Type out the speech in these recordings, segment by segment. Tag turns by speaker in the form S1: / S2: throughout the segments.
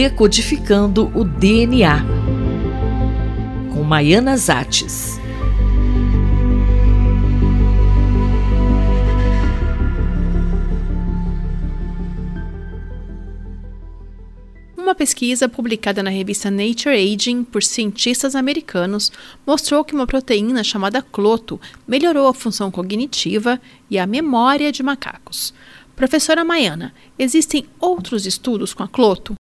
S1: Decodificando o DNA, com Maiana Zates.
S2: Uma pesquisa publicada na revista Nature Aging por cientistas americanos mostrou que uma proteína chamada cloto melhorou a função cognitiva e a memória de macacos. Professora Maiana, existem outros estudos com a cloto?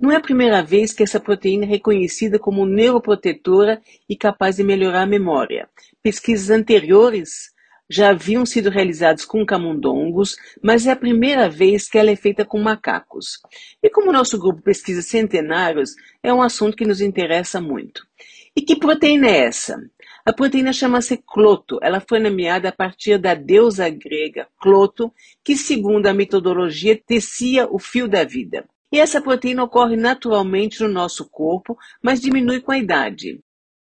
S3: Não é a primeira vez que essa proteína é reconhecida como neuroprotetora e capaz de melhorar a memória. Pesquisas anteriores já haviam sido realizadas com camundongos, mas é a primeira vez que ela é feita com macacos. E como nosso grupo pesquisa centenários, é um assunto que nos interessa muito. E que proteína é essa? A proteína chama-se Cloto. Ela foi nomeada a partir da deusa grega Cloto, que, segundo a metodologia, tecia o fio da vida. E essa proteína ocorre naturalmente no nosso corpo, mas diminui com a idade.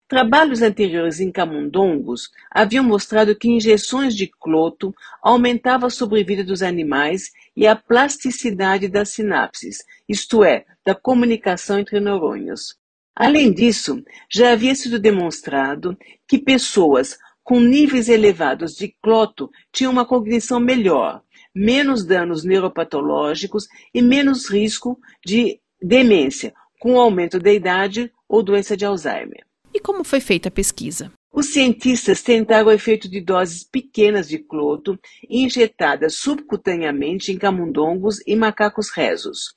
S3: Trabalhos anteriores em camundongos haviam mostrado que injeções de cloto aumentavam a sobrevida dos animais e a plasticidade das sinapses, isto é, da comunicação entre neurônios. Além disso, já havia sido demonstrado que pessoas com níveis elevados de cloto tinham uma cognição melhor, menos danos neuropatológicos e menos risco de demência, com o aumento da idade ou doença de Alzheimer.
S2: E como foi feita a pesquisa?
S3: Os cientistas tentaram o efeito de doses pequenas de cloto injetadas subcutaneamente em camundongos e macacos rezos.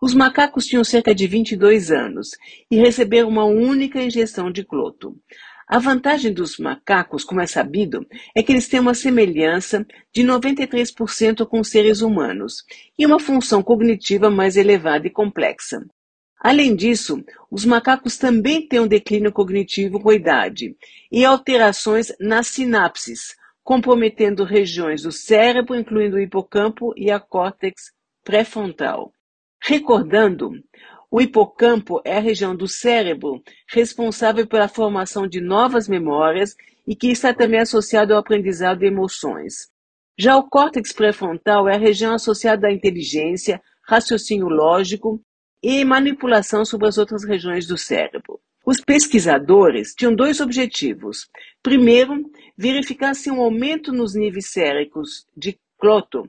S3: Os macacos tinham cerca de 22 anos e receberam uma única injeção de cloto. A vantagem dos macacos, como é sabido, é que eles têm uma semelhança de 93% com seres humanos e uma função cognitiva mais elevada e complexa. Além disso, os macacos também têm um declínio cognitivo com a idade e alterações nas sinapses, comprometendo regiões do cérebro, incluindo o hipocampo e a córtex pré-frontal. Recordando, o hipocampo é a região do cérebro responsável pela formação de novas memórias e que está também associado ao aprendizado de emoções. Já o córtex pré-frontal é a região associada à inteligência, raciocínio lógico e manipulação sobre as outras regiões do cérebro. Os pesquisadores tinham dois objetivos. Primeiro, verificar se um aumento nos níveis séricos de cloto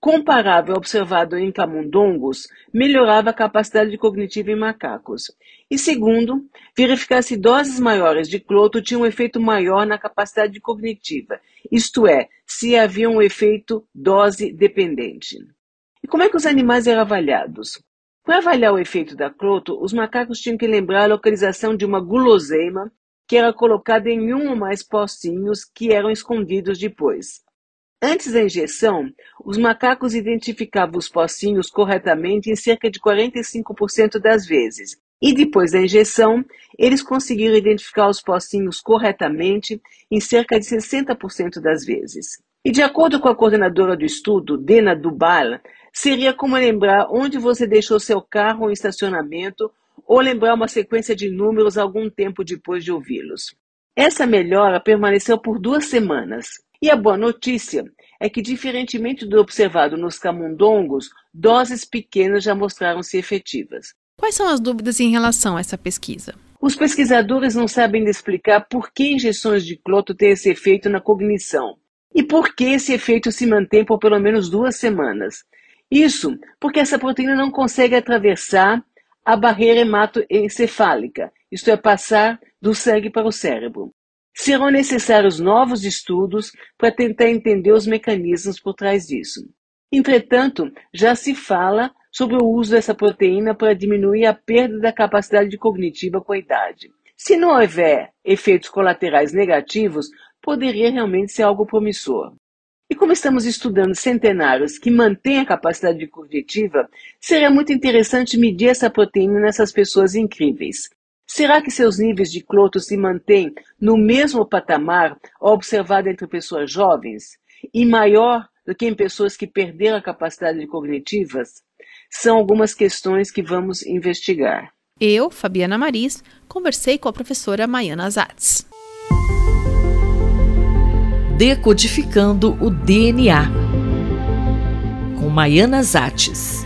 S3: comparável observado em camundongos melhorava a capacidade cognitiva em macacos. E segundo, verificar se doses maiores de cloto tinham um efeito maior na capacidade cognitiva, isto é, se havia um efeito dose dependente. E como é que os animais eram avaliados? Para avaliar o efeito da cloto, os macacos tinham que lembrar a localização de uma guloseima que era colocada em um ou mais pocinhos que eram escondidos depois. Antes da injeção, os macacos identificavam os pocinhos corretamente em cerca de 45% das vezes, e depois da injeção, eles conseguiram identificar os pocinhos corretamente em cerca de 60% das vezes. E de acordo com a coordenadora do estudo, Dena Dubal, seria como lembrar onde você deixou seu carro em estacionamento ou lembrar uma sequência de números algum tempo depois de ouvi-los. Essa melhora permaneceu por duas semanas. E a boa notícia é que, diferentemente do observado nos camundongos, doses pequenas já mostraram-se efetivas.
S2: Quais são as dúvidas em relação a essa pesquisa?
S3: Os pesquisadores não sabem explicar por que injeções de cloto têm esse efeito na cognição e por que esse efeito se mantém por pelo menos duas semanas. Isso porque essa proteína não consegue atravessar a barreira hematoencefálica, isto é, passar do sangue para o cérebro. Serão necessários novos estudos para tentar entender os mecanismos por trás disso. Entretanto, já se fala sobre o uso dessa proteína para diminuir a perda da capacidade cognitiva com a idade. Se não houver efeitos colaterais negativos, poderia realmente ser algo promissor. E como estamos estudando centenários que mantêm a capacidade cognitiva, seria muito interessante medir essa proteína nessas pessoas incríveis. Será que seus níveis de cloto se mantêm no mesmo patamar observado entre pessoas jovens e maior do que em pessoas que perderam a capacidade cognitivas? São algumas questões que vamos investigar.
S2: Eu, Fabiana Maris, conversei com a professora Maiana Zatz.
S1: Decodificando o DNA com Maiana Zates.